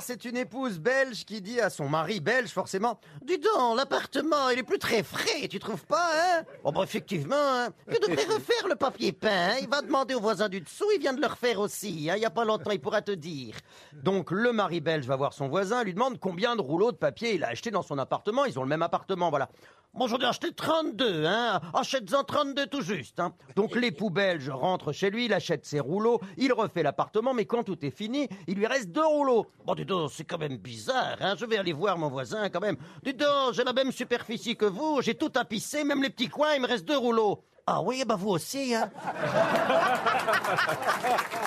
C'est une épouse belge qui dit à son mari belge, forcément, Dis donc, l'appartement, il est plus très frais, tu trouves pas, hein? Oh, bah, effectivement, hein. Tu devrais refaire le papier peint, hein? Il va demander au voisin du dessous, il vient de le refaire aussi, hein. Il y a pas longtemps, il pourra te dire. Donc, le mari belge va voir son voisin, lui demande combien de rouleaux de papier il a acheté dans son appartement. Ils ont le même appartement, voilà. Bon, j'en ai acheté 32, hein. Achète-en 32 tout juste, hein. Donc, l'époux belge rentre chez lui, il achète ses rouleaux, il refait l'appartement, mais quand tout est fini, il lui reste deux rouleaux. Bon, dis donc, c'est quand même bizarre, hein. Je vais aller voir mon voisin, quand même. Dis donc, j'ai la même superficie que vous, j'ai tout tapissé, même les petits coins, il me reste deux rouleaux. Ah oui, bah vous aussi, hein.